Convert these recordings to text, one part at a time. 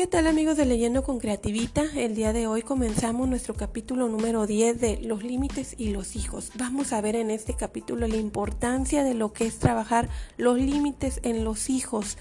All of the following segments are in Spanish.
¿Qué tal amigos de Leyendo con Creativita? El día de hoy comenzamos nuestro capítulo número 10 de los límites y los hijos. Vamos a ver en este capítulo la importancia de lo que es trabajar los límites en los hijos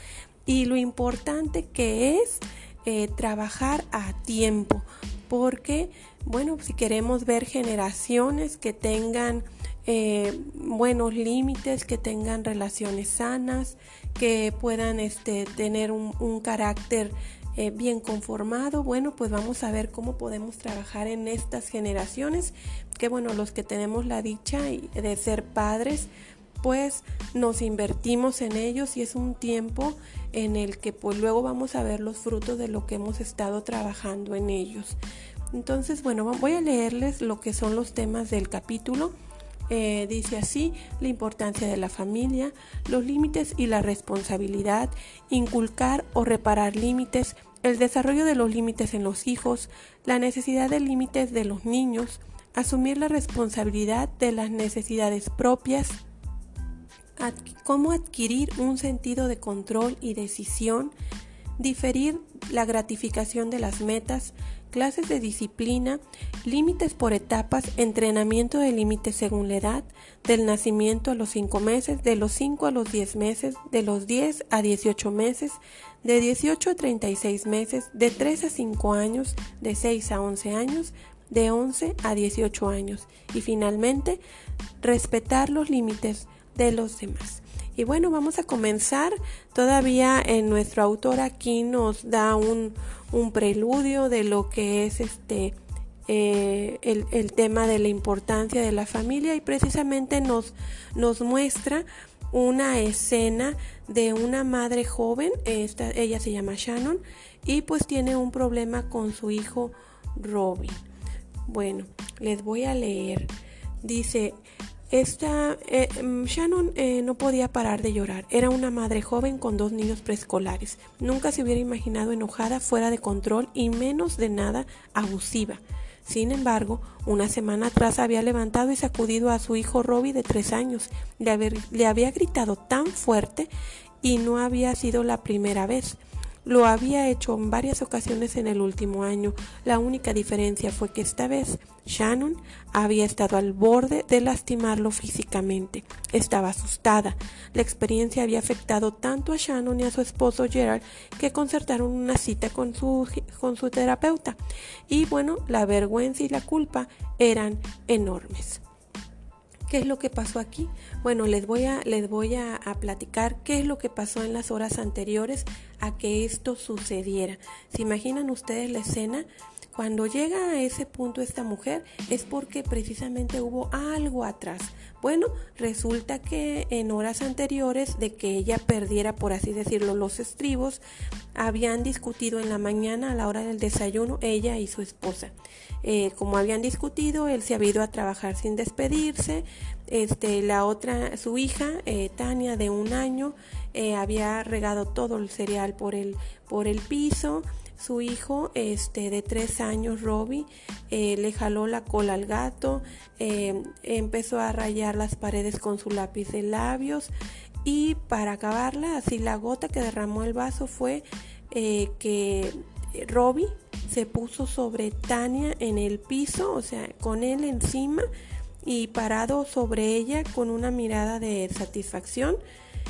y lo importante que es eh, trabajar a tiempo. Porque, bueno, si queremos ver generaciones que tengan eh, buenos límites, que tengan relaciones sanas, que puedan este, tener un, un carácter eh, bien conformado, bueno, pues vamos a ver cómo podemos trabajar en estas generaciones, que bueno, los que tenemos la dicha de ser padres, pues nos invertimos en ellos y es un tiempo en el que pues luego vamos a ver los frutos de lo que hemos estado trabajando en ellos. Entonces, bueno, voy a leerles lo que son los temas del capítulo. Eh, dice así, la importancia de la familia, los límites y la responsabilidad, inculcar o reparar límites, el desarrollo de los límites en los hijos, la necesidad de límites de los niños, asumir la responsabilidad de las necesidades propias, cómo adquirir un sentido de control y decisión, diferir la gratificación de las metas, clases de disciplina, límites por etapas, entrenamiento de límites según la edad, del nacimiento a los 5 meses, de los 5 a los 10 meses, de los 10 a 18 meses, de 18 a 36 meses, de 3 a 5 años, de 6 a 11 años, de 11 a 18 años y finalmente respetar los límites de los demás. Y bueno, vamos a comenzar. Todavía en nuestro autor aquí nos da un, un preludio de lo que es este eh, el, el, tema de la importancia de la familia y precisamente nos, nos muestra una escena de una madre joven, esta, ella se llama Shannon, y pues tiene un problema con su hijo Robin. Bueno, les voy a leer. Dice, esta, eh, mm, Shannon eh, no podía parar de llorar. Era una madre joven con dos niños preescolares. Nunca se hubiera imaginado enojada, fuera de control y menos de nada abusiva. Sin embargo, una semana atrás había levantado y sacudido a su hijo Robbie de tres años. Le, le había gritado tan fuerte y no había sido la primera vez. Lo había hecho en varias ocasiones en el último año. La única diferencia fue que esta vez Shannon había estado al borde de lastimarlo físicamente. Estaba asustada. La experiencia había afectado tanto a Shannon y a su esposo Gerald que concertaron una cita con su, con su terapeuta. Y bueno, la vergüenza y la culpa eran enormes. ¿Qué es lo que pasó aquí? Bueno, les voy a, les voy a, a, platicar qué es lo que pasó en las horas anteriores a que esto sucediera. ¿Se imaginan ustedes la escena? Cuando llega a ese punto esta mujer es porque precisamente hubo algo atrás. Bueno, resulta que en horas anteriores de que ella perdiera, por así decirlo, los estribos, habían discutido en la mañana a la hora del desayuno ella y su esposa. Eh, como habían discutido, él se había ido a trabajar sin despedirse. Este, la otra, su hija, eh, Tania, de un año, eh, había regado todo el cereal por el, por el piso. Su hijo, este, de tres años, Robbie, eh, le jaló la cola al gato, eh, empezó a rayar las paredes con su lápiz de labios y para acabarla, así la gota que derramó el vaso fue que Robbie se puso sobre Tania en el piso, o sea, con él encima y parado sobre ella con una mirada de satisfacción,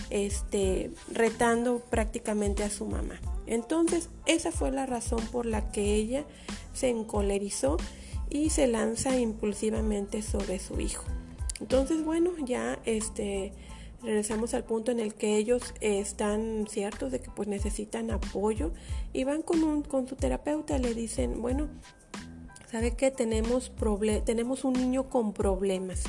este, retando prácticamente a su mamá. Entonces, esa fue la razón por la que ella se encolerizó y se lanza impulsivamente sobre su hijo. Entonces, bueno, ya este regresamos al punto en el que ellos están ciertos de que pues necesitan apoyo y van con un con su terapeuta, le dicen, bueno, ¿sabe qué? Tenemos tenemos un niño con problemas.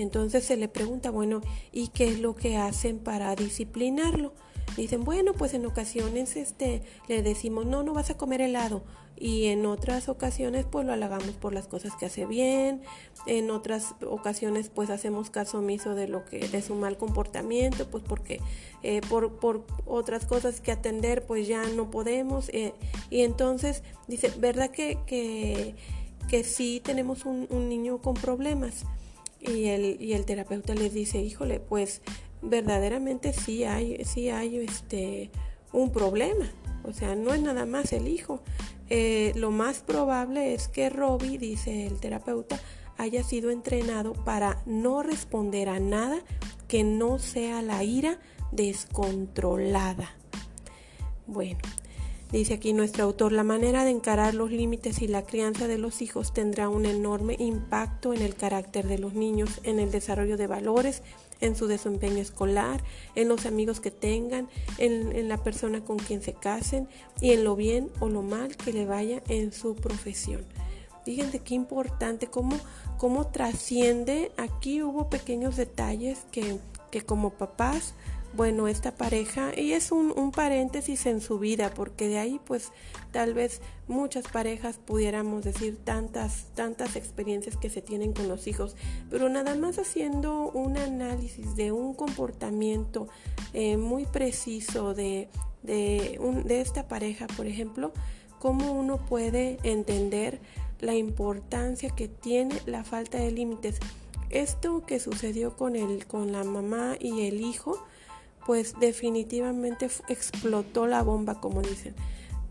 Entonces se le pregunta, bueno, ¿y qué es lo que hacen para disciplinarlo? Dicen, bueno, pues en ocasiones este, le decimos, no, no vas a comer helado. Y en otras ocasiones pues lo halagamos por las cosas que hace bien. En otras ocasiones pues hacemos caso omiso de lo que de su mal comportamiento, pues porque eh, por, por, otras cosas que atender pues ya no podemos. Eh, y entonces dice, ¿verdad que, que, que sí tenemos un, un niño con problemas? Y el, y el terapeuta les dice, híjole, pues verdaderamente sí hay, sí hay este, un problema. O sea, no es nada más el hijo. Eh, lo más probable es que Robbie, dice el terapeuta, haya sido entrenado para no responder a nada que no sea la ira descontrolada. Bueno, dice aquí nuestro autor, la manera de encarar los límites y la crianza de los hijos tendrá un enorme impacto en el carácter de los niños, en el desarrollo de valores, en su desempeño escolar, en los amigos que tengan, en, la persona con quien se casen y en lo bien o lo mal que le vaya en su profesión. Fíjense qué importante, cómo, cómo trasciende. Aquí hubo pequeños detalles que, que como papás bueno, esta pareja, y es un, paréntesis en su vida, porque de ahí pues tal vez muchas parejas pudiéramos decir tantas, tantas experiencias que se tienen con los hijos, pero nada más haciendo un análisis de un comportamiento eh, muy preciso de, de, un, de esta pareja, por ejemplo, cómo uno puede entender la importancia que tiene la falta de límites. Esto que sucedió con, el, con la mamá y el hijo, pues definitivamente explotó la bomba, como dicen.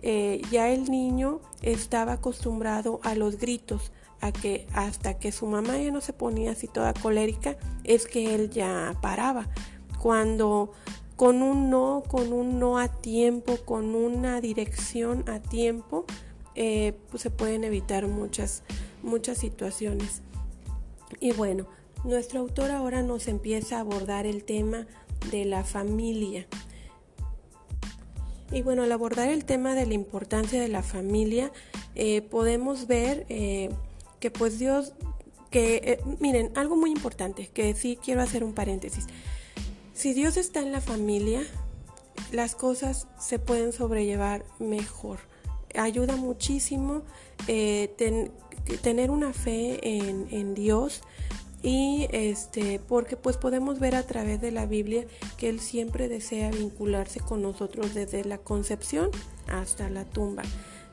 Eh, ya el niño estaba acostumbrado a los gritos, a que hasta que su mamá ya no se ponía así toda colérica, es que él ya paraba. Cuando con un no, con un no a tiempo, con una dirección a tiempo, eh, pues se pueden evitar muchas, muchas situaciones. Y bueno, nuestro autor ahora nos empieza a abordar el tema de la familia. Y bueno, al abordar el tema de la importancia de la familia, eh, podemos ver eh, que pues Dios, que eh, miren, algo muy importante, que sí quiero hacer un paréntesis. Si Dios está en la familia, las cosas se pueden sobrellevar mejor. Ayuda muchísimo tener una fe en, en Dios, y este porque pues podemos ver a través de la Biblia que él siempre desea vincularse con nosotros desde la concepción hasta la tumba.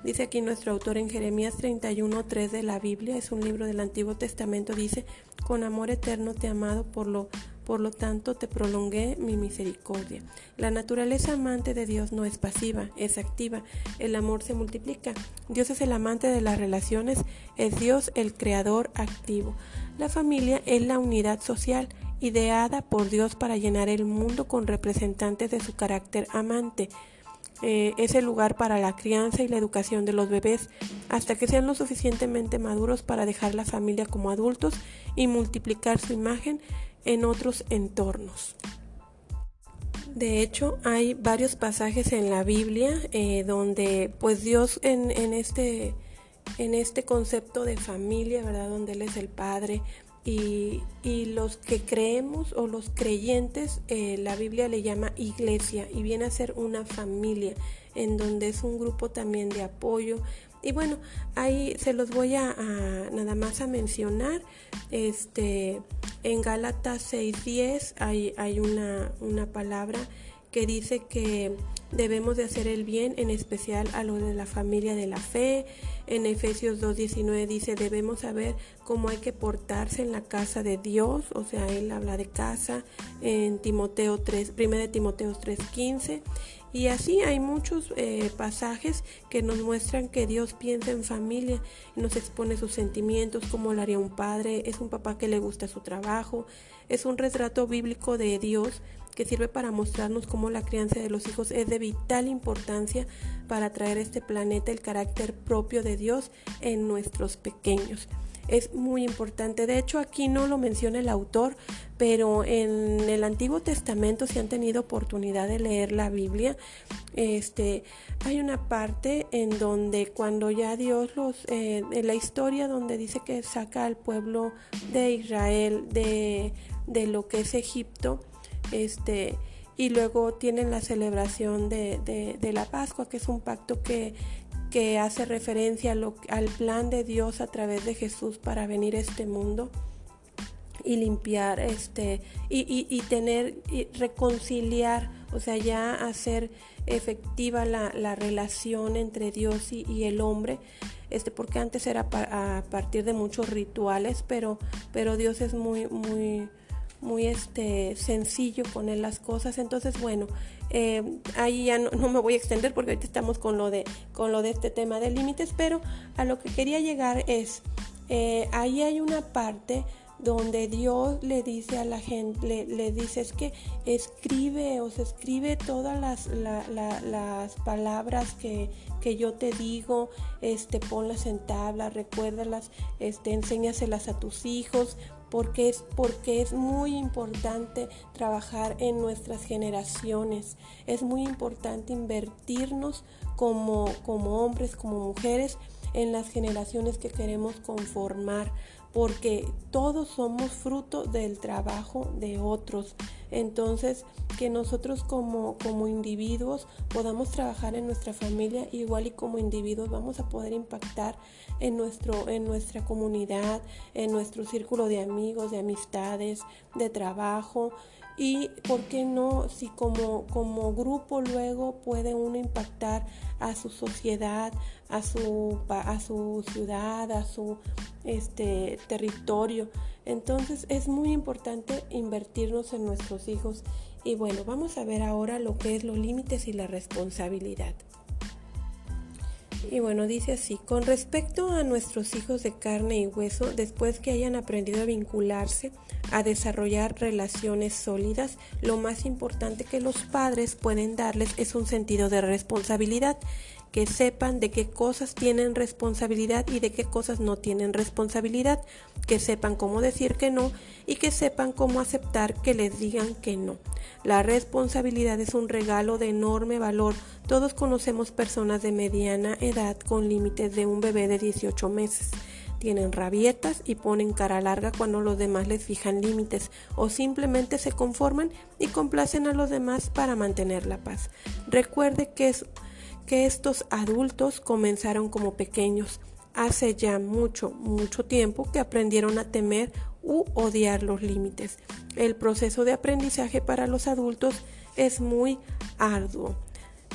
Dice aquí nuestro autor en Jeremías 31:3 de la Biblia, es un libro del Antiguo Testamento, dice, "Con amor eterno te he amado, por lo por lo tanto te prolongué mi misericordia." La naturaleza amante de Dios no es pasiva, es activa. El amor se multiplica. Dios es el amante de las relaciones, es Dios el creador activo. La familia es la unidad social ideada por Dios para llenar el mundo con representantes de su carácter amante. Eh, es el lugar para la crianza y la educación de los bebés hasta que sean lo suficientemente maduros para dejar la familia como adultos y multiplicar su imagen en otros entornos. De hecho, hay varios pasajes en la Biblia eh, donde pues Dios en, en este en este concepto de familia, ¿verdad? Donde Él es el Padre. Y, los que creemos o los creyentes, eh, la Biblia le llama iglesia y viene a ser una familia en donde es un grupo también de apoyo. Y bueno, ahí se los voy a, nada más a mencionar. Este, en Gálatas 6.10 hay, hay una, una palabra que dice que debemos de hacer el bien, en especial a los de la familia de la fe. En Efesios 2.19 dice, debemos saber cómo hay que portarse en la casa de Dios, o sea, él habla de casa. En Timoteo 3, 1 de Timoteo 3.15. Y así hay muchos eh, pasajes que nos muestran que Dios piensa en familia nos expone sus sentimientos, como lo haría un padre, es un papá que le gusta su trabajo, es un retrato bíblico de Dios que sirve para mostrarnos cómo la crianza de los hijos es de vital importancia para traer a este planeta el carácter propio de Dios en nuestros pequeños. Es muy importante. De hecho, aquí no lo menciona el autor, pero en el Antiguo Testamento, si han tenido oportunidad de leer la Biblia, este, hay una parte en donde cuando ya Dios los, eh, en la historia donde dice que saca al pueblo de Israel de, de lo que es Egipto, este, y luego tienen la celebración de, de, la Pascua, que es un pacto que, que hace referencia al plan de Dios a través de Jesús para venir a este mundo y limpiar este y, y, tener y reconciliar o sea ya hacer efectiva la, la relación entre Dios y, y, el hombre este porque antes era a partir de muchos rituales pero pero Dios es muy muy muy este, sencillo poner las cosas. Entonces, bueno, eh, ahí ya no, me voy a extender porque ahorita estamos con lo de, con lo de este tema de límites, pero a lo que quería llegar es, eh, ahí hay una parte donde Dios le dice a la gente, le, dice es que escribe, o se escribe todas las, las palabras que, que, yo te digo, este, ponlas en tabla, recuérdalas, este, enséñaselas a tus hijos, porque es, porque es muy importante trabajar en nuestras generaciones, es muy importante invertirnos como, como hombres, como mujeres, en las generaciones que queremos conformar, porque todos somos fruto del trabajo de otros. Entonces, que nosotros como, como individuos podamos trabajar en nuestra familia, igual y como individuos vamos a poder impactar en, nuestro, en nuestra comunidad, en nuestro círculo de amigos, de amistades, de trabajo. Y por qué no, si como, como grupo luego puede uno impactar a su sociedad, a su, a su ciudad, a su este, territorio. Entonces es muy importante invertirnos en nuestros hijos. Y bueno, vamos a ver ahora lo que es los límites y la responsabilidad. Y bueno, dice así, con respecto a nuestros hijos de carne y hueso, después que hayan aprendido a vincularse, a desarrollar relaciones sólidas, lo más importante que los padres pueden darles es un sentido de responsabilidad que sepan de qué cosas tienen responsabilidad y de qué cosas no tienen responsabilidad, que sepan cómo decir que no y que sepan cómo aceptar que les digan que no. La responsabilidad es un regalo de enorme valor. Todos conocemos personas de mediana edad con límites de un bebé de 18 meses tienen rabietas y ponen cara larga cuando los demás les fijan límites o simplemente se conforman y complacen a los demás para mantener la paz. Recuerde que es que estos adultos comenzaron como pequeños. Hace ya mucho, mucho tiempo que aprendieron a temer u odiar los límites. El proceso de aprendizaje para los adultos es muy arduo.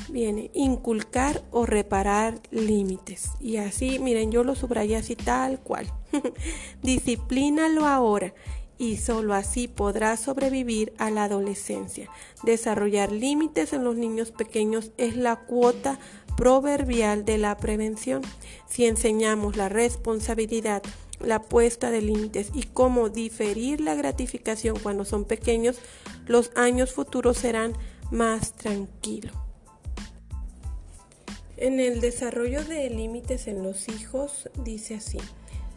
Viene inculcar o reparar límites. Y así, miren, yo lo subrayé así tal cual. Disciplínalo ahora y solo así podrá sobrevivir a la adolescencia. Desarrollar límites en los niños pequeños es la cuota proverbial de la prevención. Si enseñamos la responsabilidad, la puesta de límites y cómo diferir la gratificación cuando son pequeños, los años futuros serán más tranquilos. En el desarrollo de límites en los hijos dice así.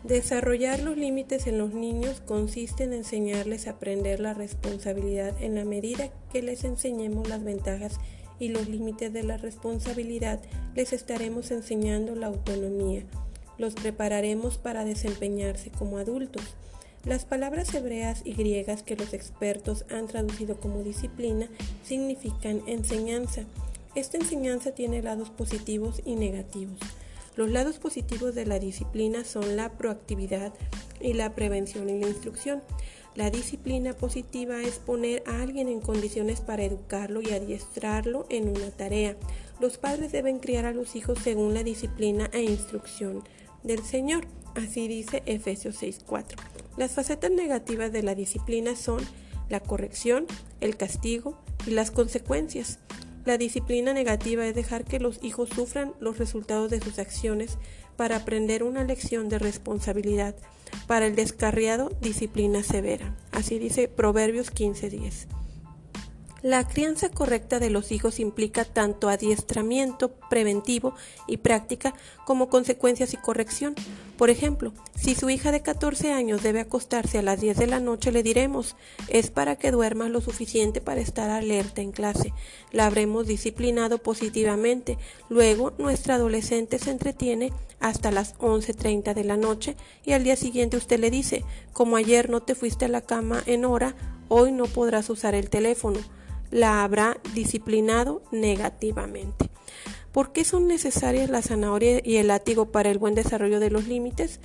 Desarrollar los límites en los niños consiste en enseñarles a aprender la responsabilidad en la medida que les enseñemos las ventajas y los límites de la responsabilidad, les estaremos enseñando la autonomía. Los prepararemos para desempeñarse como adultos. Las palabras hebreas y griegas que los expertos han traducido como disciplina significan enseñanza. Esta enseñanza tiene lados positivos y negativos. Los lados positivos de la disciplina son la proactividad y la prevención y la instrucción. La disciplina positiva es poner a alguien en condiciones para educarlo y adiestrarlo en una tarea. Los padres deben criar a los hijos según la disciplina e instrucción del Señor. Así dice Efesios 6:4. Las facetas negativas de la disciplina son la corrección, el castigo y las consecuencias. La disciplina negativa es dejar que los hijos sufran los resultados de sus acciones para aprender una lección de responsabilidad. Para el descarriado, disciplina severa. Así dice Proverbios 15:10. La crianza correcta de los hijos implica tanto adiestramiento preventivo y práctica como consecuencias y corrección. Por ejemplo, si su hija de 14 años debe acostarse a las 10 de la noche, le diremos, es para que duermas lo suficiente para estar alerta en clase. La habremos disciplinado positivamente. Luego, nuestra adolescente se entretiene hasta las 11.30 de la noche y al día siguiente usted le dice, como ayer no te fuiste a la cama en hora, hoy no podrás usar el teléfono la habrá disciplinado negativamente. ¿Por qué son necesarias la zanahoria y el látigo para el buen desarrollo de los límites?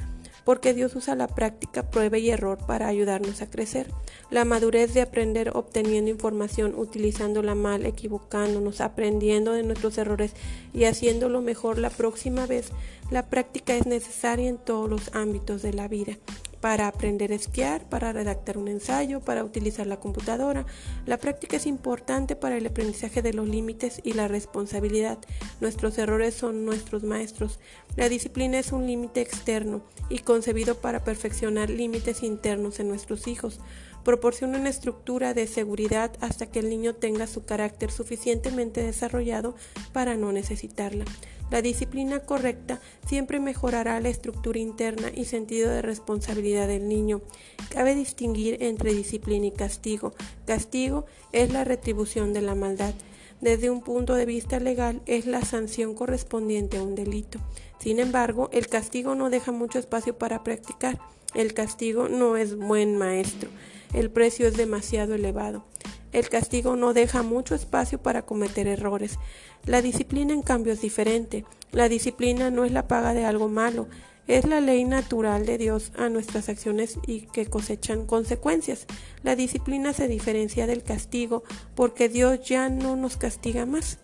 Porque Dios usa la práctica, prueba y error para ayudarnos a crecer. La madurez de aprender obteniendo información, utilizándola mal, equivocándonos, aprendiendo de nuestros errores y haciéndolo mejor la próxima vez. La práctica es necesaria en todos los ámbitos de la vida para aprender a esquiar, para redactar un ensayo, para utilizar la computadora. La práctica es importante para el aprendizaje de los límites y la responsabilidad. Nuestros errores son nuestros maestros. La disciplina es un límite externo y concebido para perfeccionar límites internos en nuestros hijos. Proporciona una estructura de seguridad hasta que el niño tenga su carácter suficientemente desarrollado para no necesitarla. La disciplina correcta siempre mejorará la estructura interna y sentido de responsabilidad del niño. Cabe distinguir entre disciplina y castigo. Castigo es la retribución de la maldad. Desde un punto de vista legal es la sanción correspondiente a un delito. Sin embargo, el castigo no deja mucho espacio para practicar. El castigo no es buen maestro. El precio es demasiado elevado. El castigo no deja mucho espacio para cometer errores. La disciplina, en cambio, es diferente. La disciplina no es la paga de algo malo, es la ley natural de Dios a nuestras acciones y que cosechan consecuencias. La disciplina se diferencia del castigo porque Dios ya no nos castiga más.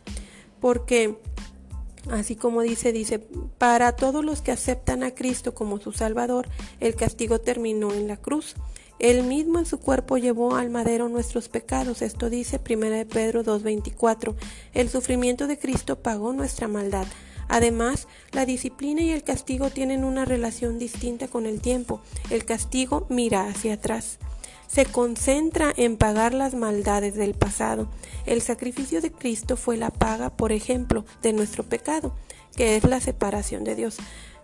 Porque, así como dice, dice, para todos los que aceptan a Cristo como su Salvador, el castigo terminó en la cruz. Él mismo en su cuerpo llevó al madero nuestros pecados. Esto dice 1 Pedro 2.24. El sufrimiento de Cristo pagó nuestra maldad. Además, la disciplina y el castigo tienen una relación distinta con el tiempo. El castigo mira hacia atrás. Se concentra en pagar las maldades del pasado. El sacrificio de Cristo fue la paga, por ejemplo, de nuestro pecado, que es la separación de Dios.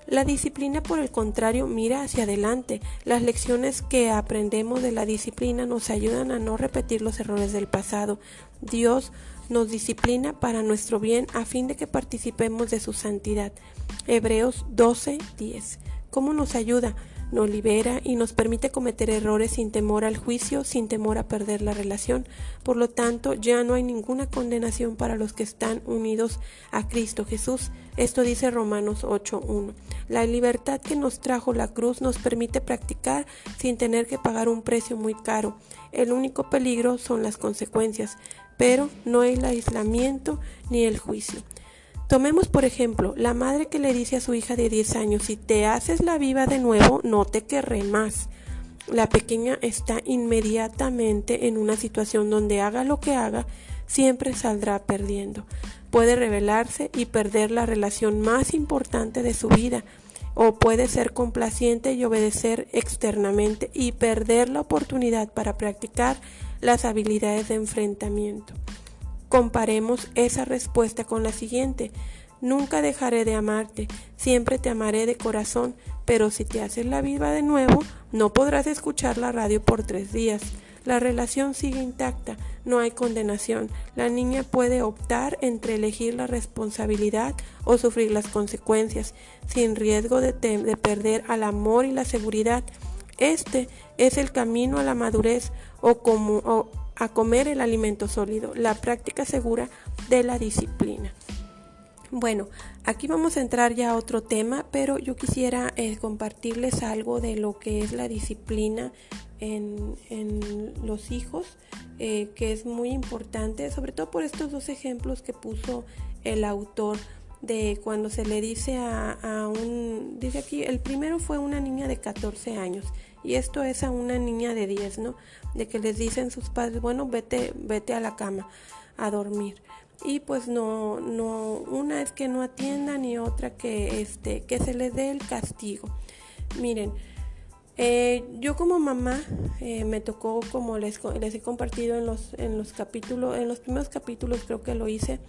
La disciplina, por el contrario, mira hacia adelante. Las lecciones que aprendemos de la disciplina nos ayudan a no repetir los errores del pasado. Dios nos disciplina para nuestro bien a fin de que participemos de su santidad. Hebreos 12:10. ¿Cómo nos ayuda? Nos libera y nos permite cometer errores sin temor al juicio, sin temor a perder la relación. Por lo tanto, ya no hay ninguna condenación para los que están unidos a Cristo Jesús. Esto dice Romanos 8.1. La libertad que nos trajo la cruz nos permite practicar sin tener que pagar un precio muy caro. El único peligro son las consecuencias, pero no el aislamiento ni el juicio. Tomemos por ejemplo la madre que le dice a su hija de 10 años, si te haces la viva de nuevo, no te querré más. La pequeña está inmediatamente en una situación donde haga lo que haga, siempre saldrá perdiendo. Puede rebelarse y perder la relación más importante de su vida, o puede ser complaciente y obedecer externamente y perder la oportunidad para practicar las habilidades de enfrentamiento. Comparemos esa respuesta con la siguiente. Nunca dejaré de amarte, siempre te amaré de corazón, pero si te haces la viva de nuevo, no podrás escuchar la radio por tres días. La relación sigue intacta, no hay condenación. La niña puede optar entre elegir la responsabilidad o sufrir las consecuencias, sin riesgo de, de perder al amor y la seguridad. Este es el camino a la madurez o como, a comer el alimento sólido, la práctica segura de la disciplina. Bueno, aquí vamos a entrar ya a otro tema, pero yo quisiera eh, compartirles algo de lo que es la disciplina en, los hijos, eh, que es muy importante, sobre todo por estos dos ejemplos que puso el autor de cuando se le dice a, a un, dice aquí, el primero fue una niña de 14 años y esto es a una niña de 10, ¿no? De que les dicen sus padres, bueno, vete, vete a la cama a dormir. Y pues no, no, una es que no atiendan y otra que, este, que se les dé el castigo. Miren, eh, yo como mamá eh, me tocó, como les, les he compartido en los, en los capítulos, en los primeros capítulos creo que lo hice,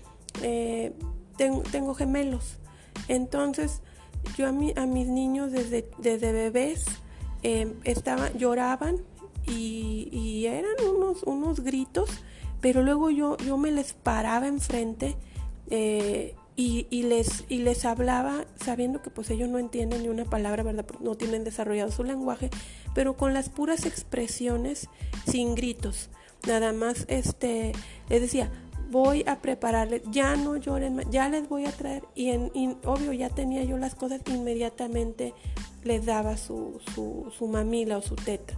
eh, tengo, gemelos. Entonces, yo a, mi, a mis niños desde, desde bebés estaban, lloraban y, eran unos, unos gritos, pero luego yo, yo me les paraba enfrente eh, y, y, les, y les hablaba sabiendo que pues ellos no entienden ni una palabra, ¿verdad? No tienen desarrollado su lenguaje, pero con las puras expresiones, sin gritos. Nada más, este, les decía, voy a prepararles, ya no lloren, ya les voy a traer. Y, en, obvio, ya tenía yo las cosas inmediatamente les daba su, su, mamila o su teta.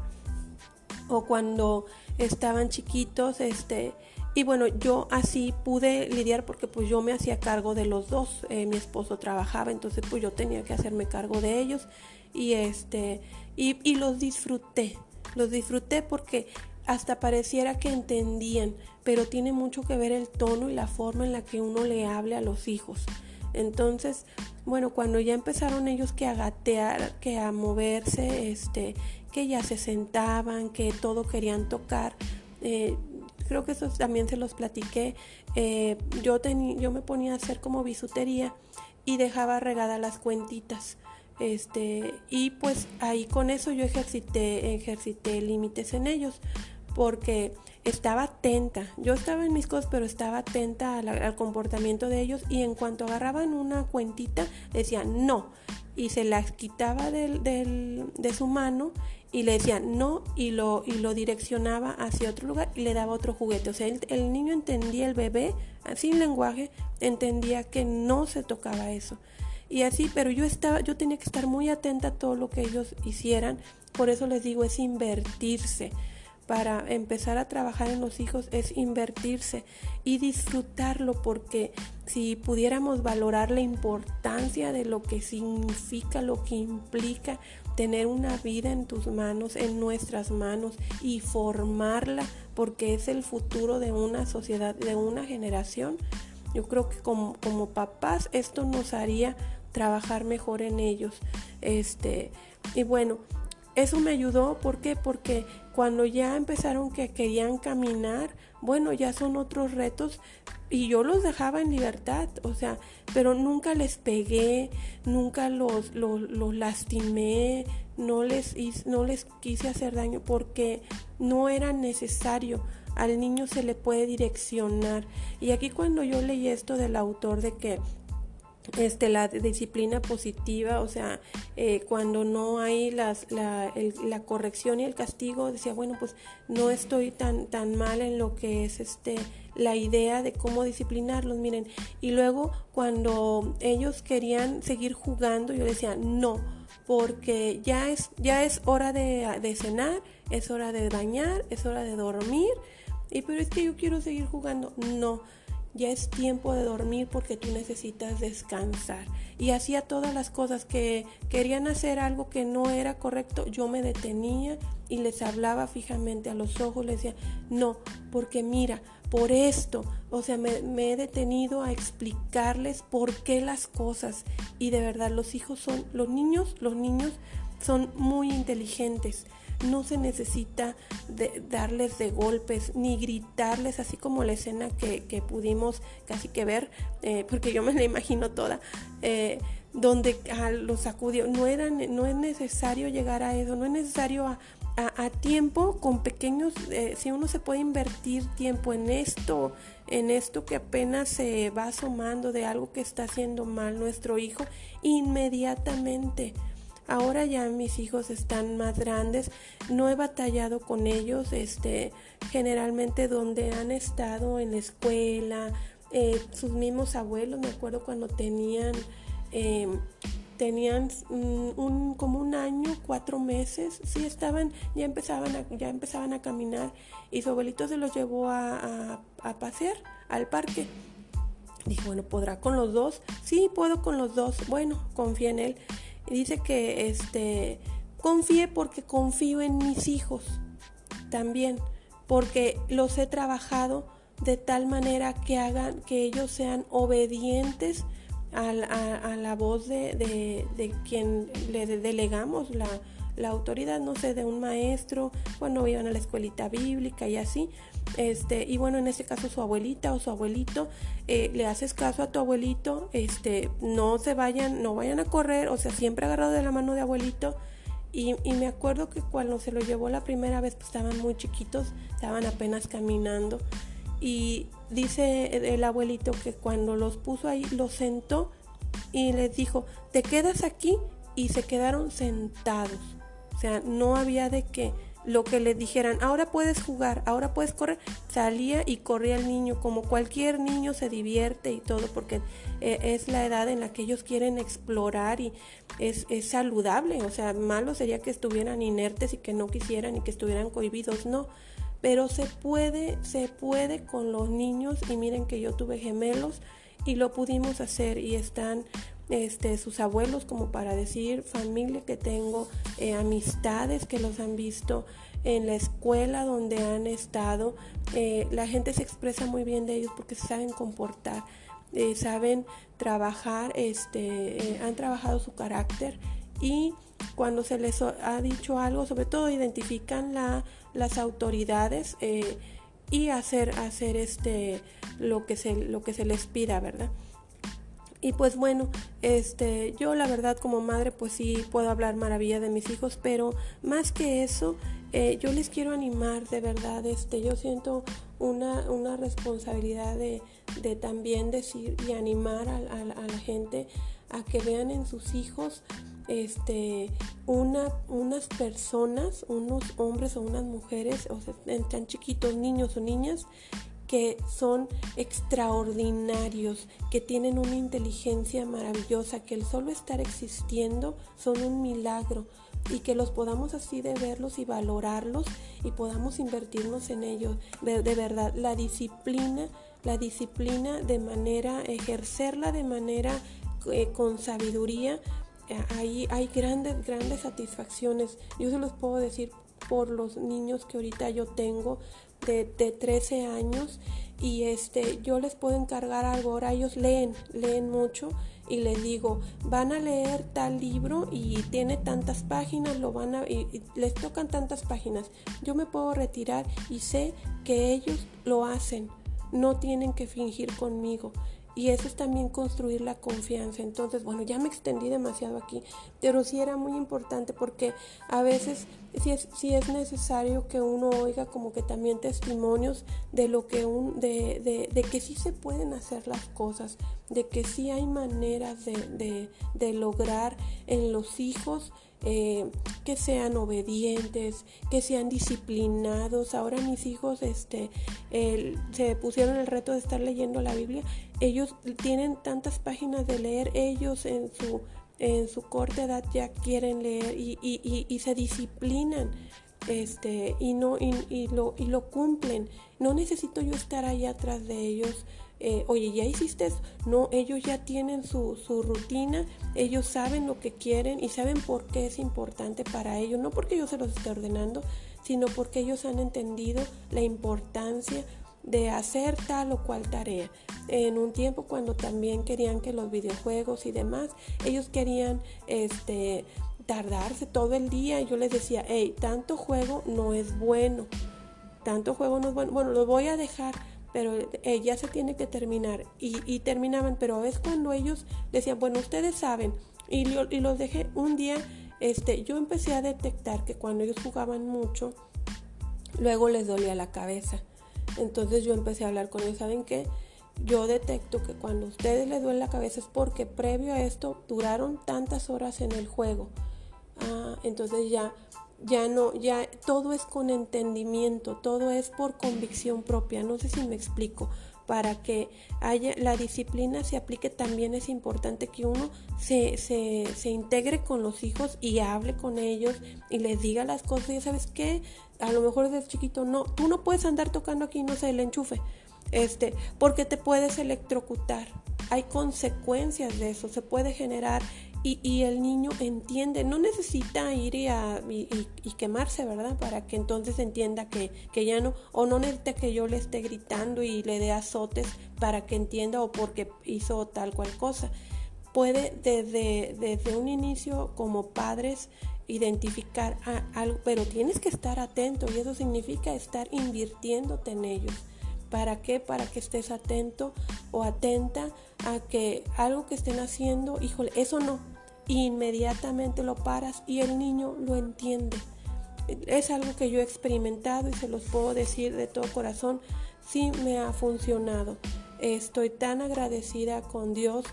O cuando estaban chiquitos, este, y bueno, yo así pude lidiar porque pues yo me hacía cargo de los dos. Eh, mi esposo trabajaba, entonces pues yo tenía que hacerme cargo de ellos y este y, y los disfruté. Los disfruté porque hasta pareciera que entendían, pero tiene mucho que ver el tono y la forma en la que uno le hable a los hijos. Entonces, bueno, cuando ya empezaron ellos que a gatear, que a moverse, este, que ya se sentaban, que todo querían tocar, eh, creo que eso también se los platiqué. Eh, yo, yo me ponía a hacer como bisutería y dejaba regadas las cuentitas. Este, y pues ahí con eso yo ejercité, ejercité límites en ellos porque estaba atenta. Yo estaba en mis cosas, pero estaba atenta al, comportamiento de ellos y en cuanto agarraban una cuentita, decía no y se la quitaba de su mano y le decía no y lo, y lo direccionaba hacia otro lugar y le daba otro juguete. O sea, el, el niño entendía, el bebé, sin lenguaje, entendía que no se tocaba eso. Y así, pero yo estaba, yo tenía que estar muy atenta a todo lo que ellos hicieran. Por eso les digo, es invertirse para empezar a trabajar en los hijos es invertirse y disfrutarlo porque si pudiéramos valorar la importancia de lo que significa, lo que implica tener una vida en tus manos, en nuestras manos y formarla porque es el futuro de una sociedad, de una generación, yo creo que como, como papás esto nos haría trabajar mejor en ellos. Este, y bueno, eso me ayudó, ¿por qué? Porque cuando ya empezaron que querían caminar, bueno, ya son otros retos y yo los dejaba en libertad, o sea, pero nunca les pegué, nunca los, los, lastimé, no les, no les quise hacer daño porque no era necesario. Al niño se le puede direccionar. Y aquí cuando yo leí esto del autor de que este, la disciplina positiva, o sea, eh, cuando no hay las, la, la, corrección y el castigo, decía, bueno, pues no estoy tan, tan mal en lo que es este, la idea de cómo disciplinarlos, miren. Y luego cuando ellos querían seguir jugando, yo decía, no, porque ya es, ya es hora de, de cenar, es hora de bañar, es hora de dormir, y pero es que yo quiero seguir jugando, no ya es tiempo de dormir porque tú necesitas descansar. Y hacía todas las cosas que querían hacer algo que no era correcto, yo me detenía y les hablaba fijamente a los ojos, les decía, no, porque mira, por esto, o sea, me, me he detenido a explicarles por qué las cosas. Y de verdad, los hijos son, los niños, los niños son muy inteligentes no se necesita darles de golpes ni gritarles así como la escena que, pudimos casi que ver, eh, porque yo me la imagino toda, eh, donde a los sacudió. No, no es necesario llegar a eso, no es necesario a, a, tiempo con pequeños, eh, si uno se puede invertir tiempo en esto, en esto que apenas se va asomando de algo que está haciendo mal nuestro hijo, inmediatamente Ahora ya mis hijos están más grandes, no he batallado con ellos, este, generalmente donde han estado en la escuela, eh, sus mismos abuelos, me acuerdo cuando tenían, em, tenían un, como un año, cuatro meses, sí estaban, ya empezaban a, ya empezaban a caminar y su abuelito se los llevó a, a pasear al parque. Dijo, bueno, ¿podrá con los dos? Sí, puedo con los dos. Bueno, confía en él dice que este confíe porque confío en mis hijos también, porque los he trabajado de tal manera que hagan que ellos sean obedientes a, la voz de, quien le delegamos la, la autoridad, no sé, de un maestro, cuando iban a la escuelita bíblica y así. Este, y bueno, en este caso su abuelita o su abuelito, eh, le haces caso a tu abuelito, este, no se vayan, no vayan a correr, o sea, siempre agarrado de la mano de abuelito. Y, y me acuerdo que cuando se lo llevó la primera vez, pues estaban muy chiquitos, estaban apenas caminando. Y dice el abuelito que cuando los puso ahí, los sentó y les dijo, te quedas aquí y se quedaron sentados. O sea, no había de que lo que le dijeran, ahora puedes jugar, ahora puedes correr, salía y corría el niño, como cualquier niño se divierte y todo, porque eh, es la edad en la que ellos quieren explorar y es, es, saludable, o sea, malo sería que estuvieran inertes y que no quisieran y que estuvieran cohibidos, no, pero se puede, se puede con los niños y miren que yo tuve gemelos y lo pudimos hacer y están este, sus abuelos como para decir familia que tengo, eh, amistades que los han visto en la escuela donde han estado. Eh, la gente se expresa muy bien de ellos porque saben comportar, eh, saben trabajar, este, han trabajado su carácter y cuando se les ha dicho algo, sobre todo identifican la, las autoridades y hacer, hacer este, lo, que se, lo que se les pida, ¿verdad? Y pues bueno, este, yo la verdad como madre pues sí puedo hablar maravilla de mis hijos, pero más que eso, eh, yo les quiero animar de verdad, este, yo siento una, una responsabilidad de, de, también decir y animar a, la gente a que vean en sus hijos este, una, unas personas, unos hombres o unas mujeres, o sea, tan chiquitos, niños o niñas, que son extraordinarios, que tienen una inteligencia maravillosa, que el solo estar existiendo son un milagro y que los podamos así de verlos y valorarlos y podamos invertirnos en ellos. De, verdad, la disciplina, la disciplina de manera, ejercerla de manera eh, con sabiduría, eh, ahí hay grandes, grandes satisfacciones. Yo se los puedo decir por los niños que ahorita yo tengo de, 13 años y este yo les puedo encargar algo. Ahora ellos leen leen mucho y les digo van a leer tal libro y tiene tantas páginas lo van a y les tocan tantas páginas. Yo me puedo retirar y sé que ellos lo hacen. No tienen que fingir conmigo y eso es también construir la confianza. Entonces, bueno, ya me extendí demasiado aquí, pero sí era muy importante porque a veces sí es, es necesario que uno oiga como que también testimonios de lo que un, de, de, de que sí se pueden hacer las cosas, de que sí hay maneras de, de lograr en los hijos eh, que sean obedientes, que sean disciplinados. Ahora mis hijos este, se pusieron el reto de estar leyendo la Biblia. Ellos tienen tantas páginas de leer, ellos en su, en su corta edad ya quieren leer y, y, y, se disciplinan este, y, no, y, lo, y lo cumplen. No necesito yo estar ahí atrás de ellos eh, oye, ¿ya hiciste eso? No, ellos ya tienen su, su, rutina, ellos saben lo que quieren y saben por qué es importante para ellos, no porque yo se los esté ordenando, sino porque ellos han entendido la importancia de hacer tal o cual tarea. En un tiempo cuando también querían que los videojuegos y demás, ellos querían este tardarse todo el día. Yo les decía, hey, tanto juego no es bueno. Tanto juego no es bueno. Bueno, lo voy a dejar pero eh, ya se tiene que terminar. Y, terminaban, pero es cuando ellos decían, bueno, ustedes saben, y, y los dejé un día, este, yo empecé a detectar que cuando ellos jugaban mucho, luego les dolía la cabeza. Entonces yo empecé a hablar con ellos, ¿saben qué? Yo detecto que cuando a ustedes les duele la cabeza es porque previo a esto duraron tantas horas en el juego. Ah, entonces ya ya no, ya todo es con entendimiento, todo es por convicción propia, no sé si me explico. Para que haya la disciplina se aplique también es importante que uno se, se, se integre con los hijos y hable con ellos y les diga las cosas. Y sabes qué, a lo mejor desde chiquito no, tú no puedes andar tocando aquí, no sé, el enchufe, este, porque te puedes electrocutar. Hay consecuencias de eso, se puede generar y, el niño entiende, no necesita ir y, a, y, quemarse, ¿verdad? Para que entonces entienda que, que, ya no, o no necesita que yo le esté gritando y le dé azotes para que entienda o porque hizo tal cual cosa. Puede desde, desde un inicio como padres identificar algo, pero tienes que estar atento y eso significa estar invirtiéndote en ellos. ¿Para qué? Para que estés atento o atenta a que algo que estén haciendo, híjole, eso no, inmediatamente lo paras y el niño lo entiende. Es algo que yo he experimentado y se los puedo decir de todo corazón, sí me ha funcionado. Estoy tan agradecida con Dios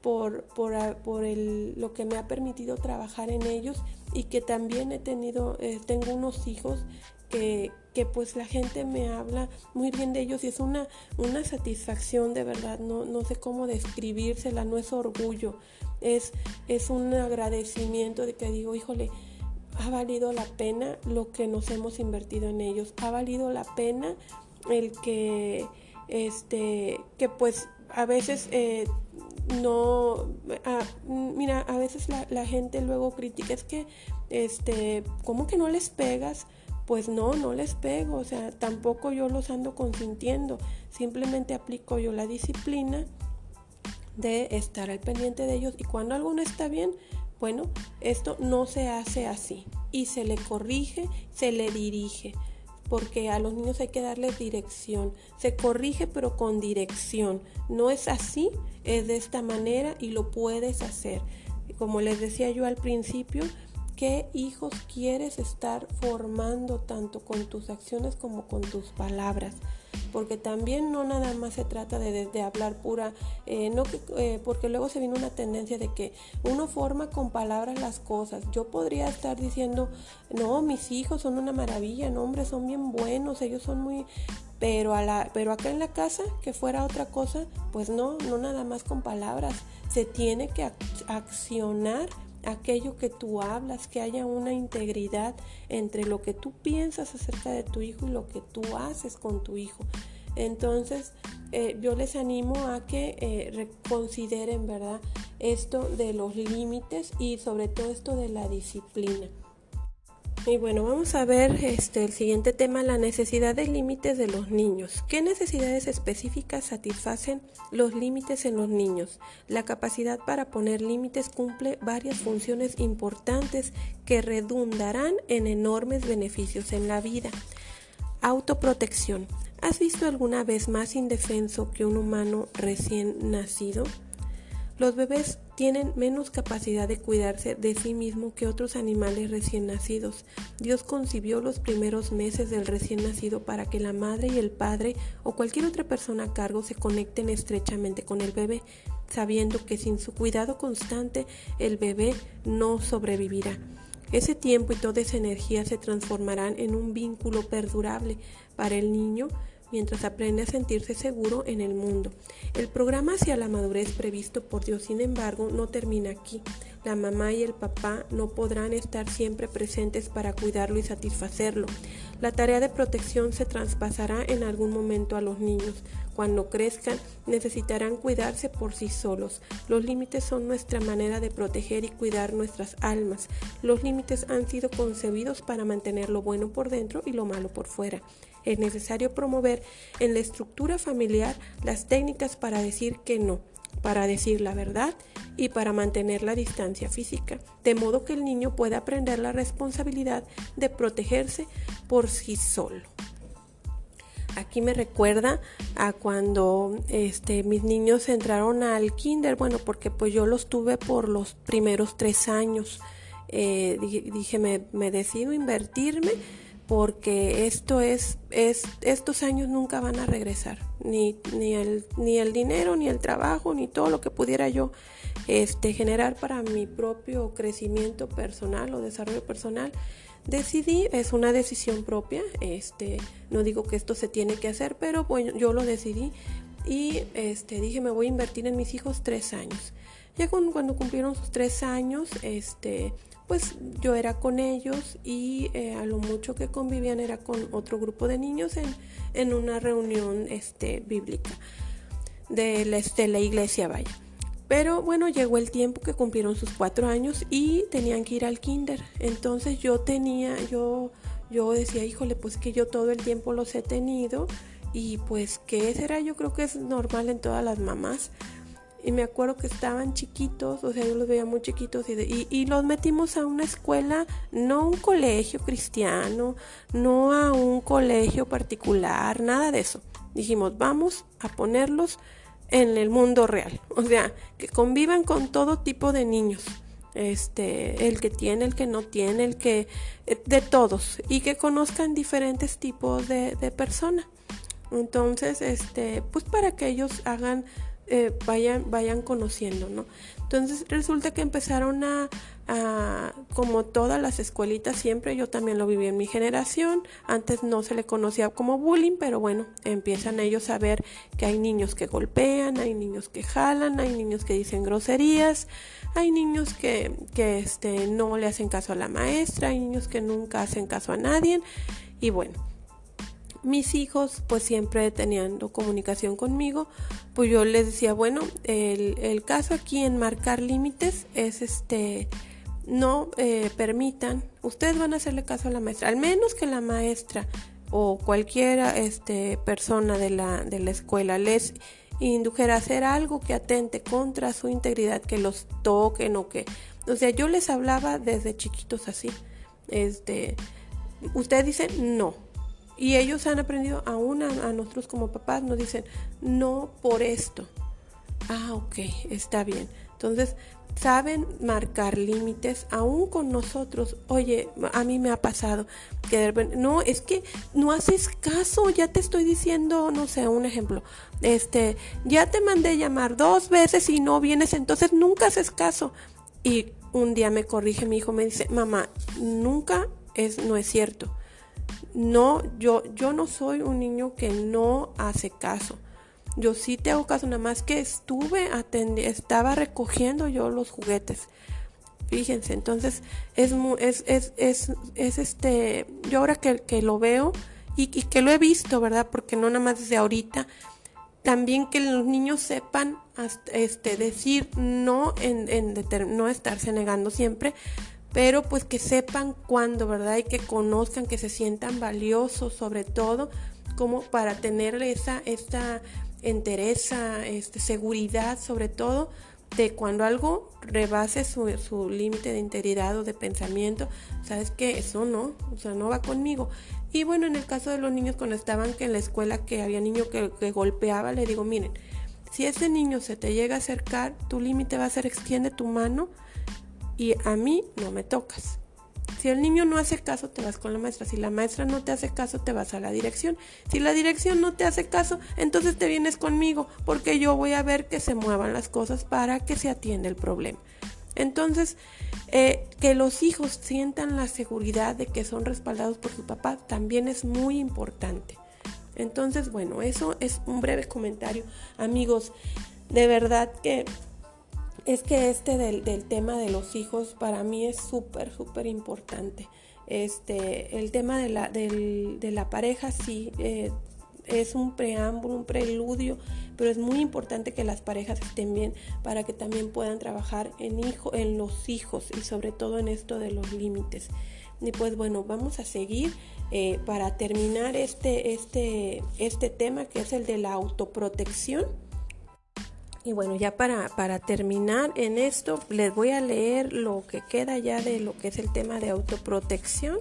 por, por, por el, lo que me ha permitido trabajar en ellos y que también he tenido, eh, tengo unos hijos que, que, pues la gente me habla muy bien de ellos y es una, una satisfacción de verdad, no, no sé cómo describírsela, no es orgullo, es, es un agradecimiento de que digo, híjole, ha valido la pena lo que nos hemos invertido en ellos, ha valido la pena el que, este, que pues a veces eh, no, mira, a veces la, la, gente luego critica, es que, este, ¿cómo que no les pegas? Pues no, no les pego, o sea, tampoco yo los ando consintiendo, simplemente aplico yo la disciplina de estar al pendiente de ellos y cuando algo no está bien, bueno, esto no se hace así y se le corrige, se le dirige, porque a los niños hay que darles dirección. Se corrige pero con dirección. No es así, es de esta manera y lo puedes hacer. Como les decía yo al principio, ¿qué hijos quieres estar formando tanto con tus acciones como con tus palabras? porque también no nada más se trata de, hablar pura, eh, no eh, porque luego se viene una tendencia de que uno forma con palabras las cosas. Yo podría estar diciendo, no, mis hijos son una maravilla, no, hombre, son bien buenos, ellos son muy, pero a la, pero acá en la casa que fuera otra cosa, pues no, no nada más con palabras, se tiene que accionar aquello que tú hablas, que haya una integridad entre lo que tú piensas acerca de tu hijo y lo que tú haces con tu hijo. Entonces, eh, yo les animo a que eh, reconsideren, ¿verdad? Esto de los límites y sobre todo esto de la disciplina. Y bueno, vamos a ver este, el siguiente tema, la necesidad de límites de los niños. ¿Qué necesidades específicas satisfacen los límites en los niños? La capacidad para poner límites cumple varias funciones importantes que redundarán en enormes beneficios en la vida. Autoprotección. ¿Has visto alguna vez más indefenso que un humano recién nacido? Los bebés tienen menos capacidad de cuidarse de sí mismo que otros animales recién nacidos. Dios concibió los primeros meses del recién nacido para que la madre y el padre o cualquier otra persona a cargo se conecten estrechamente con el bebé, sabiendo que sin su cuidado constante el bebé no sobrevivirá. Ese tiempo y toda esa energía se transformarán en un vínculo perdurable para el niño mientras aprende a sentirse seguro en el mundo. El programa hacia la madurez previsto por Dios, sin embargo, no termina aquí. La mamá y el papá no podrán estar siempre presentes para cuidarlo y satisfacerlo. La tarea de protección se traspasará en algún momento a los niños. Cuando crezcan, necesitarán cuidarse por sí solos. Los límites son nuestra manera de proteger y cuidar nuestras almas. Los límites han sido concebidos para mantener lo bueno por dentro y lo malo por fuera. Es necesario promover en la estructura familiar las técnicas para decir que no, para decir la verdad y para mantener la distancia física, de modo que el niño pueda aprender la responsabilidad de protegerse por sí solo. Aquí me recuerda a cuando este, mis niños entraron al kinder, bueno, porque pues yo los tuve por los primeros tres años. Eh, dije, me, me decido invertirme porque esto es, es, estos años nunca van a regresar, ni, ni, el, ni el dinero, ni el trabajo, ni todo lo que pudiera yo este, generar para mi propio crecimiento personal o desarrollo personal. Decidí, es una decisión propia, este, no digo que esto se tiene que hacer, pero bueno, yo lo decidí y este, dije me voy a invertir en mis hijos tres años. Ya cuando cumplieron sus tres años, este, pues yo era con ellos y eh, a lo mucho que convivían era con otro grupo de niños en, en una reunión este, bíblica de la, la iglesia, vaya. Pero bueno, llegó el tiempo que cumplieron sus cuatro años y tenían que ir al kinder. Entonces yo tenía, yo, yo decía, híjole, pues que yo todo el tiempo los he tenido y pues qué será, yo creo que es normal en todas las mamás y me acuerdo que estaban chiquitos, o sea, yo los veía muy chiquitos y, y, los metimos a una escuela, no un colegio cristiano, no a un colegio particular, nada de eso. Dijimos, vamos a ponerlos en el mundo real, o sea, que convivan con todo tipo de niños, este, el que tiene, el que no tiene, el que, eh, de todos, y que conozcan diferentes tipos de, de personas. Entonces, este, pues para que ellos hagan eh, vayan, vayan conociendo, ¿no? Entonces resulta que empezaron a, como todas las escuelitas siempre, yo también lo viví en mi generación, antes no se le conocía como bullying, pero bueno, empiezan ellos a ver que hay niños que golpean, hay niños que jalan, hay niños que dicen groserías, hay niños que, que este, no le hacen caso a la maestra, hay niños que nunca hacen caso a nadie, y bueno mis hijos pues siempre teniendo comunicación conmigo, pues yo les decía, bueno, el, caso aquí en marcar límites es este, no eh, permitan, ustedes van a hacerle caso a la maestra, al menos que la maestra o cualquiera este, persona de la, de la escuela les indujera a hacer algo que atente contra su integridad, que los toquen o que, o sea, yo les hablaba desde chiquitos así, este, ustedes dicen no, y ellos han aprendido, aún a, nosotros como papás, nos dicen, no por esto. Ah, ok, está bien. Entonces, saben marcar límites aún con nosotros. Oye, a mí me ha pasado que no, es que no haces caso, ya te estoy diciendo, no sé, un ejemplo. Este, ya te mandé llamar dos veces y no vienes, entonces nunca haces caso. Y un día me corrige mi hijo, me dice, "Mamá, nunca es no es cierto." No, yo, yo no soy un niño que no hace caso. Yo sí te hago caso, nada más que estuve estaba recogiendo yo los juguetes. Fíjense, entonces es, es, es, es, es este, yo ahora que, que lo veo y, que lo he visto, ¿verdad? Porque no nada más desde ahorita, también que los niños sepan este, decir no en, en no estarse negando siempre, pero pues que sepan cuándo, ¿verdad? Y que conozcan, que se sientan valiosos sobre todo, como para tener esa, esta entereza, este, seguridad sobre todo de cuando algo rebase su, su límite de integridad o de pensamiento, sabes que eso no, o sea, no va conmigo. Y bueno, en el caso de los niños cuando estaban que en la escuela que había niño que, que golpeaba, le digo, miren, si ese niño se te llega a acercar, tu límite va a ser extiende tu mano y a mí no me tocas. Si el niño no hace caso, te vas con la maestra. Si la maestra no te hace caso, te vas a la dirección. Si la dirección no te hace caso, entonces te vienes conmigo, porque yo voy a ver que se muevan las cosas para que se atienda el problema. Entonces, eh, que los hijos sientan la seguridad de que son respaldados por su papá también es muy importante. Entonces, bueno, eso es un breve comentario. Amigos, de verdad que es que este del, tema de los hijos para mí es súper, súper importante. Este, el tema de la, de la pareja sí eh, es un preámbulo, un preludio, pero es muy importante que las parejas estén bien para que también puedan trabajar en, hijo, en los hijos y sobre todo en esto de los límites. Y pues bueno, vamos a seguir eh, para terminar este, este, este tema que es el de la autoprotección. Y bueno, ya para, para terminar en esto, les voy a leer lo que queda ya de lo que es el tema de autoprotección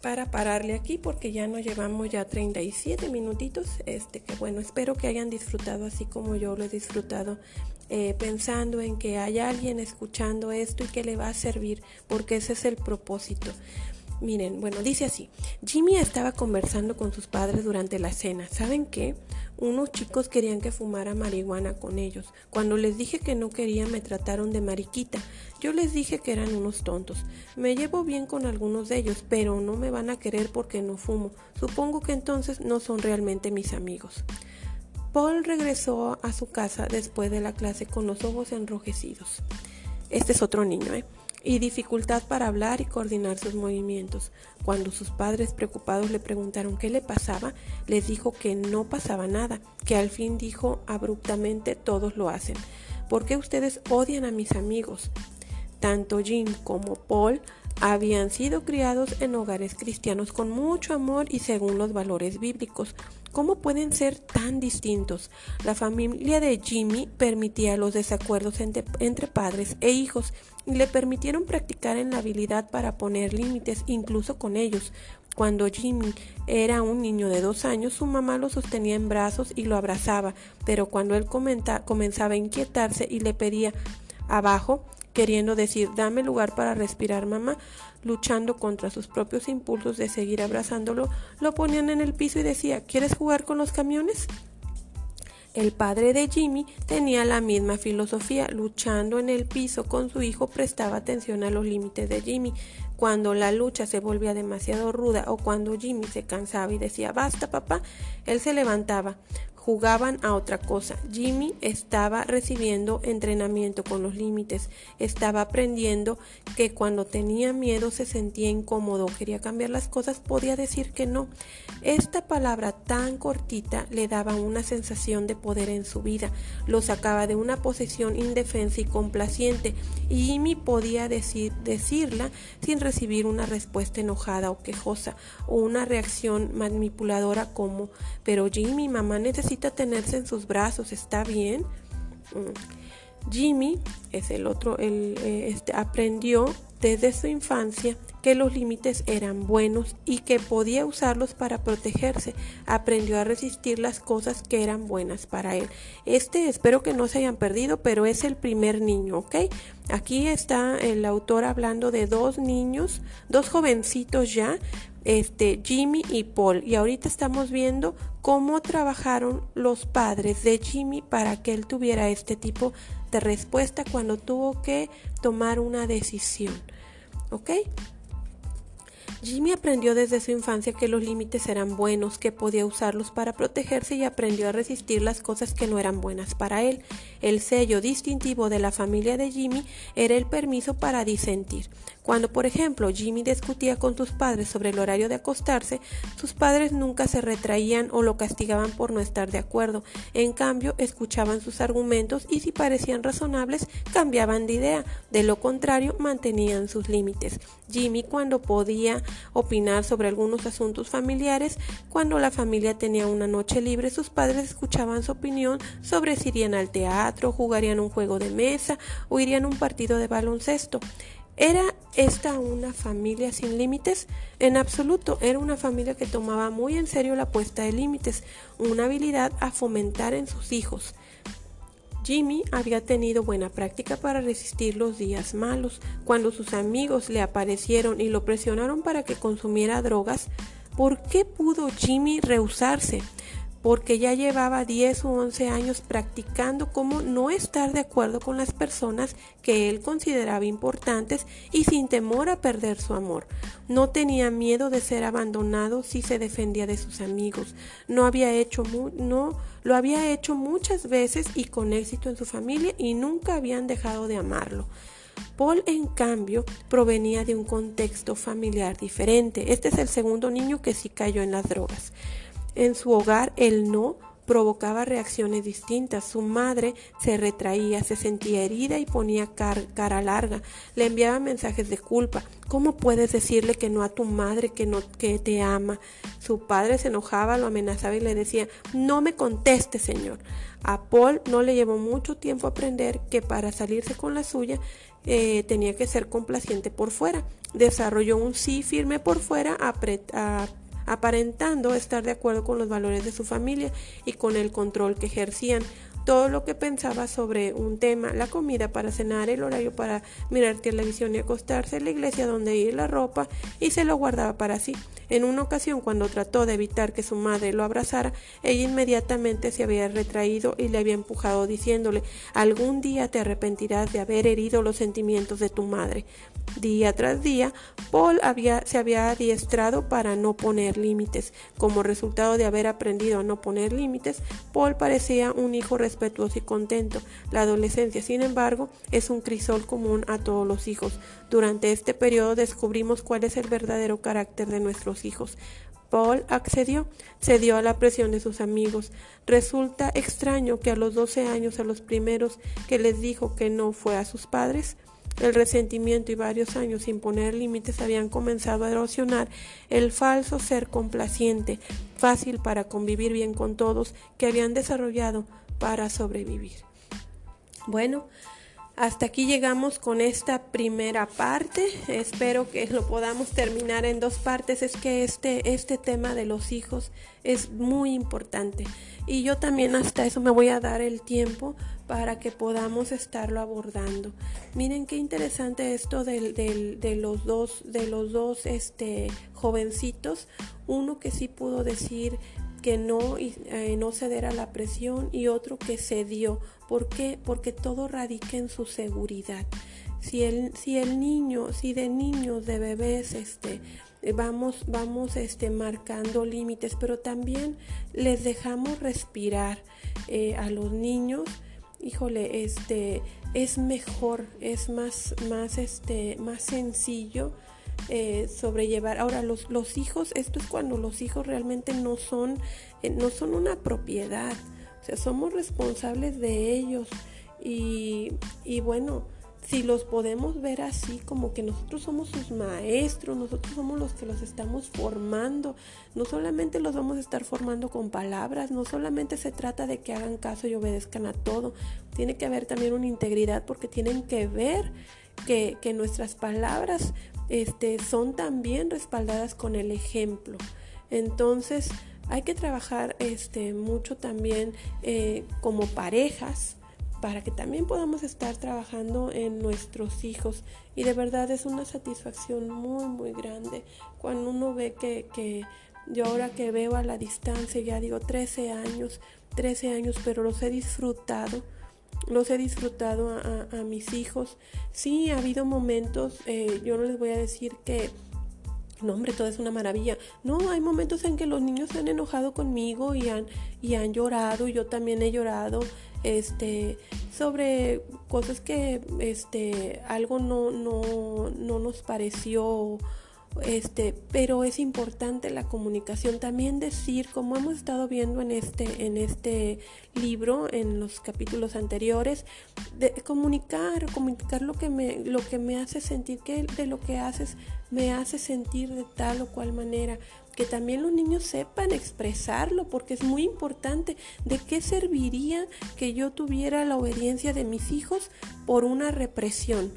para pararle aquí porque ya nos llevamos ya 37 minutitos. Este que bueno, espero que hayan disfrutado así como yo lo he disfrutado eh, pensando en que hay alguien escuchando esto y que le va a servir porque ese es el propósito. Miren, bueno, dice así, Jimmy estaba conversando con sus padres durante la cena. ¿Saben qué? Unos chicos querían que fumara marihuana con ellos. Cuando les dije que no quería me trataron de mariquita. Yo les dije que eran unos tontos. Me llevo bien con algunos de ellos, pero no me van a querer porque no fumo. Supongo que entonces no son realmente mis amigos. Paul regresó a su casa después de la clase con los ojos enrojecidos. Este es otro niño, ¿eh? Y dificultad para hablar y coordinar sus movimientos. Cuando sus padres preocupados le preguntaron qué le pasaba, les dijo que no pasaba nada, que al fin dijo abruptamente todos lo hacen. ¿Por qué ustedes odian a mis amigos? Tanto Jim como Paul habían sido criados en hogares cristianos con mucho amor y según los valores bíblicos. ¿Cómo pueden ser tan distintos? La familia de Jimmy permitía los desacuerdos entre, padres e hijos y le permitieron practicar en la habilidad para poner límites incluso con ellos. Cuando Jimmy era un niño de dos años, su mamá lo sostenía en brazos y lo abrazaba, pero cuando él comenzaba a inquietarse y le pedía abajo, queriendo decir dame lugar para respirar mamá, luchando contra sus propios impulsos de seguir abrazándolo, lo ponían en el piso y decía ¿quieres jugar con los camiones? El padre de Jimmy tenía la misma filosofía, luchando en el piso con su hijo prestaba atención a los límites de Jimmy. Cuando la lucha se volvía demasiado ruda o cuando Jimmy se cansaba y decía basta papá, él se levantaba, jugaban a otra cosa. Jimmy estaba recibiendo entrenamiento con los límites, estaba aprendiendo que cuando tenía miedo se sentía incómodo, quería cambiar las cosas, podía decir que no. Esta palabra tan cortita le daba una sensación de poder en su vida, lo sacaba de una posición indefensa y complaciente, y Jimmy podía decir, decirla sin recibir una respuesta enojada o quejosa o una reacción manipuladora como, pero Jimmy, mamá necesita tenerse en sus brazos, ¿está bien? Mm. Jimmy es el otro, el, eh, este, aprendió desde su infancia que los límites eran buenos y que podía usarlos para protegerse. Aprendió a resistir las cosas que eran buenas para él. Este espero que no se hayan perdido, pero es el primer niño, ¿ok? Aquí está el autor hablando de dos niños, dos jovencitos ya, este, Jimmy y Paul. Y ahorita estamos viendo cómo trabajaron los padres de Jimmy para que él tuviera este tipo de respuesta cuando tuvo que tomar una decisión. ¿Ok? Jimmy aprendió desde su infancia que los límites eran buenos, que podía usarlos para protegerse y aprendió a resistir las cosas que no eran buenas para él. El sello distintivo de la familia de Jimmy era el permiso para disentir. Cuando, por ejemplo, Jimmy discutía con sus padres sobre el horario de acostarse, sus padres nunca se retraían o lo castigaban por no estar de acuerdo. En cambio, escuchaban sus argumentos y si parecían razonables, cambiaban de idea. De lo contrario, mantenían sus límites. Jimmy, cuando podía opinar sobre algunos asuntos familiares, cuando la familia tenía una noche libre, sus padres escuchaban su opinión sobre si irían al teatro, jugarían un juego de mesa o irían a un partido de baloncesto. ¿Era esta una familia sin límites? En absoluto, era una familia que tomaba muy en serio la puesta de límites, una habilidad a fomentar en sus hijos. Jimmy había tenido buena práctica para resistir los días malos. Cuando sus amigos le aparecieron y lo presionaron para que consumiera drogas, ¿por qué pudo Jimmy rehusarse? Porque ya llevaba 10 u 11 años practicando cómo no estar de acuerdo con las personas que él consideraba importantes y sin temor a perder su amor. No tenía miedo de ser abandonado si se defendía de sus amigos. No había hecho no lo había hecho muchas veces y con éxito en su familia y nunca habían dejado de amarlo. Paul, en cambio, provenía de un contexto familiar diferente. Este es el segundo niño que sí cayó en las drogas. En su hogar el no provocaba reacciones distintas. Su madre se retraía, se sentía herida y ponía cara larga. Le enviaba mensajes de culpa. ¿Cómo puedes decirle que no a tu madre que no que te ama? Su padre se enojaba, lo amenazaba y le decía, "No me conteste, señor." A Paul no le llevó mucho tiempo aprender que para salirse con la suya eh, tenía que ser complaciente por fuera. Desarrolló un sí firme por fuera, apretado aparentando estar de acuerdo con los valores de su familia y con el control que ejercían todo lo que pensaba sobre un tema, la comida para cenar, el horario para mirar televisión y acostarse, la iglesia donde ir, la ropa, y se lo guardaba para sí. En una ocasión, cuando trató de evitar que su madre lo abrazara, ella inmediatamente se había retraído y le había empujado diciéndole algún día te arrepentirás de haber herido los sentimientos de tu madre. Día tras día, Paul había, se había adiestrado para no poner límites. Como resultado de haber aprendido a no poner límites, Paul parecía un hijo respetuoso y contento. La adolescencia, sin embargo, es un crisol común a todos los hijos. Durante este periodo descubrimos cuál es el verdadero carácter de nuestros hijos. Paul accedió, cedió a la presión de sus amigos. Resulta extraño que a los 12 años, a los primeros que les dijo que no fue a sus padres, el resentimiento y varios años sin poner límites habían comenzado a erosionar el falso ser complaciente, fácil para convivir bien con todos, que habían desarrollado para sobrevivir. Bueno, hasta aquí llegamos con esta primera parte. Espero que lo podamos terminar en dos partes. Es que este, este tema de los hijos es muy importante. Y yo también hasta eso me voy a dar el tiempo para que podamos estarlo abordando. Miren qué interesante esto de, los dos, de los dos este, jovencitos. Uno que sí pudo decir que no, eh, no ceder a la presión y otro que cedió. ¿Por qué? Porque todo radica en su seguridad. Si el, si el niño, si de niños, de bebés, este, vamos, vamos este, marcando límites, pero también les dejamos respirar eh, a los niños, híjole, este, es mejor, es más, más, este, más sencillo eh, sobrellevar. Ahora, los, los hijos, esto es cuando los hijos realmente no son, eh, no son una propiedad, o sea, somos responsables de ellos. Y, y bueno, si los podemos ver así, como que nosotros somos sus maestros, nosotros somos los que los estamos formando, no solamente los vamos a estar formando con palabras, no solamente se trata de que hagan caso y obedezcan a todo, tiene que haber también una integridad porque tienen que ver que, nuestras palabras este, son también respaldadas con el ejemplo. Entonces, hay que trabajar este, mucho también eh, como parejas para que también podamos estar trabajando en nuestros hijos. Y de verdad es una satisfacción muy, muy grande cuando uno ve que, que yo ahora que veo a la distancia, ya digo 13 años, 13 años, pero los he disfrutado los he disfrutado a, mis hijos. Sí, ha habido momentos, eh, yo no les voy a decir que, no hombre, todo es una maravilla. No, hay momentos en que los niños se han enojado conmigo y han, y han llorado, y yo también he llorado, este, sobre cosas que, este, algo no, no, no nos pareció este, pero es importante la comunicación. También decir, como hemos estado viendo en este, en este libro, en los capítulos anteriores, de comunicar, comunicar lo que me, lo que me hace sentir, que de lo que haces me hace sentir de tal o cual manera. Que también los niños sepan expresarlo, porque es muy importante. ¿De qué serviría que yo tuviera la obediencia de mis hijos por una represión?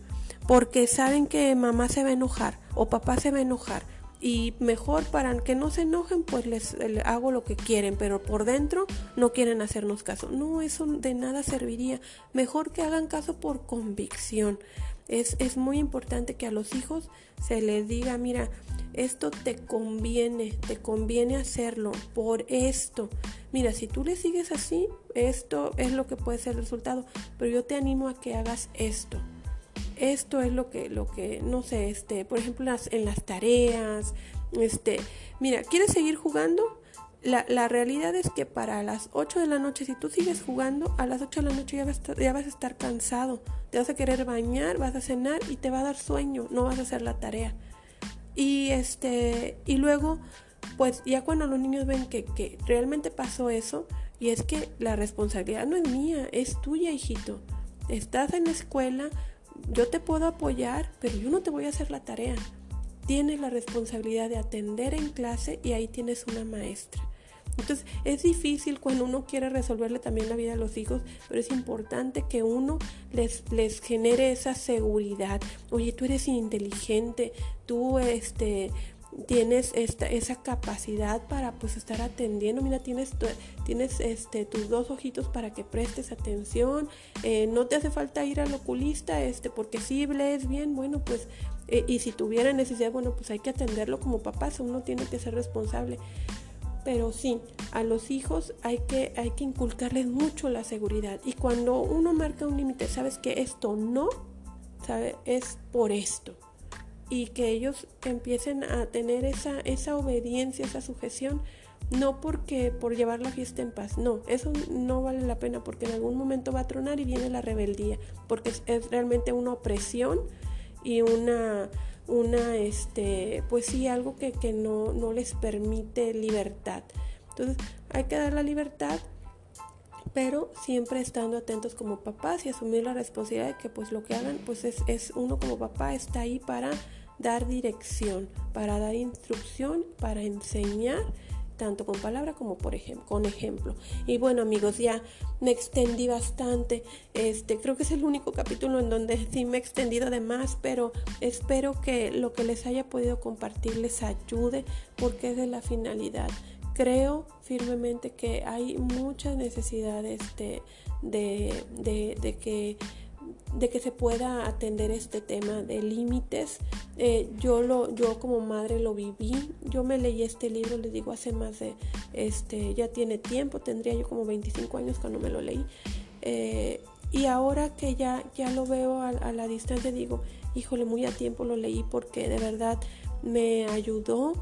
Porque saben que mamá se va a enojar o papá se va a enojar. Y mejor para que no se enojen, pues les, hago lo que quieren, pero por dentro no quieren hacernos caso. No, eso de nada serviría. Mejor que hagan caso por convicción. Es, es muy importante que a los hijos se les diga, mira, esto te conviene, te conviene hacerlo por esto. Mira, si tú le sigues así, esto es lo que puede ser el resultado, pero yo te animo a que hagas esto esto es lo que, lo que, no sé, este, por ejemplo, las, en las tareas, este, mira, ¿quieres seguir jugando? La, la, realidad es que para las 8 de la noche, si tú sigues jugando, a las 8 de la noche ya vas, a estar, ya vas a estar cansado, te vas a querer bañar, vas a cenar y te va a dar sueño, no vas a hacer la tarea. Y este, y luego, pues ya cuando los niños ven que, que realmente pasó eso, y es que la responsabilidad no es mía, es tuya, hijito. Estás en la escuela, yo te puedo apoyar, pero yo no te voy a hacer la tarea. Tienes la responsabilidad de atender en clase y ahí tienes una maestra. Entonces es difícil cuando uno quiere resolverle también la vida a los hijos, pero es importante que uno les, les genere esa seguridad. Oye, tú eres inteligente, tú este, tienes esta, esa capacidad para pues estar atendiendo. Mira, tienes, tienes este, tus dos ojitos para que prestes atención. Eh, no te hace falta ir al oculista, este, porque si lees bien, bueno, pues, eh, y si tuviera necesidad, bueno, pues hay que atenderlo como papás, uno tiene que ser responsable. Pero sí, a los hijos hay que, hay que inculcarles mucho la seguridad. Y cuando uno marca un límite, sabes que esto no, ¿sabe? es por esto y que ellos empiecen a tener esa, esa obediencia, esa sujeción, no porque por llevar la fiesta en paz, no, eso no vale la pena porque en algún momento va a tronar y viene la rebeldía, porque es, realmente una opresión y una, una este, pues sí, algo que, que no, no les permite libertad. Entonces hay que dar la libertad, pero siempre estando atentos como papás y asumir la responsabilidad de que pues lo que hagan pues es, es uno como papá está ahí para dar dirección, para dar instrucción, para enseñar tanto con palabra como por ejemplo, con ejemplo. Y bueno amigos, ya me extendí bastante. Este, creo que es el único capítulo en donde sí me he extendido de más, pero espero que lo que les haya podido compartir les ayude porque es de la finalidad. Creo firmemente que hay muchas necesidades de, de, de, de que de que se pueda atender este tema de límites. Eh, yo lo, yo como madre lo viví. Yo me leí este libro, les digo, hace más de, este, ya tiene tiempo, tendría yo como 25 años cuando me lo leí. Eh, y ahora que ya, ya lo veo a, la distancia, digo, híjole, muy a tiempo lo leí porque de verdad me ayudó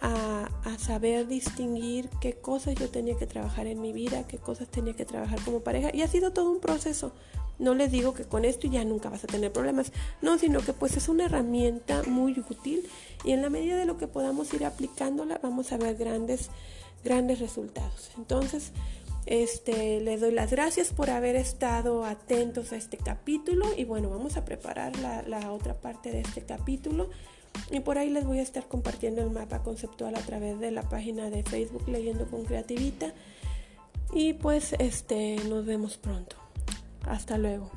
a, a, saber distinguir qué cosas yo tenía que trabajar en mi vida, qué cosas tenía que trabajar como pareja. Y ha sido todo un proceso. No les digo que con esto ya nunca vas a tener problemas, no, sino que pues es una herramienta muy útil y en la medida de lo que podamos ir aplicándola vamos a ver grandes, grandes resultados. Entonces, este, les doy las gracias por haber estado atentos a este capítulo y bueno, vamos a preparar la, la otra parte de este capítulo. Y por ahí les voy a estar compartiendo el mapa conceptual a través de la página de Facebook Leyendo con Creativita. Y pues este nos vemos pronto. Hasta luego.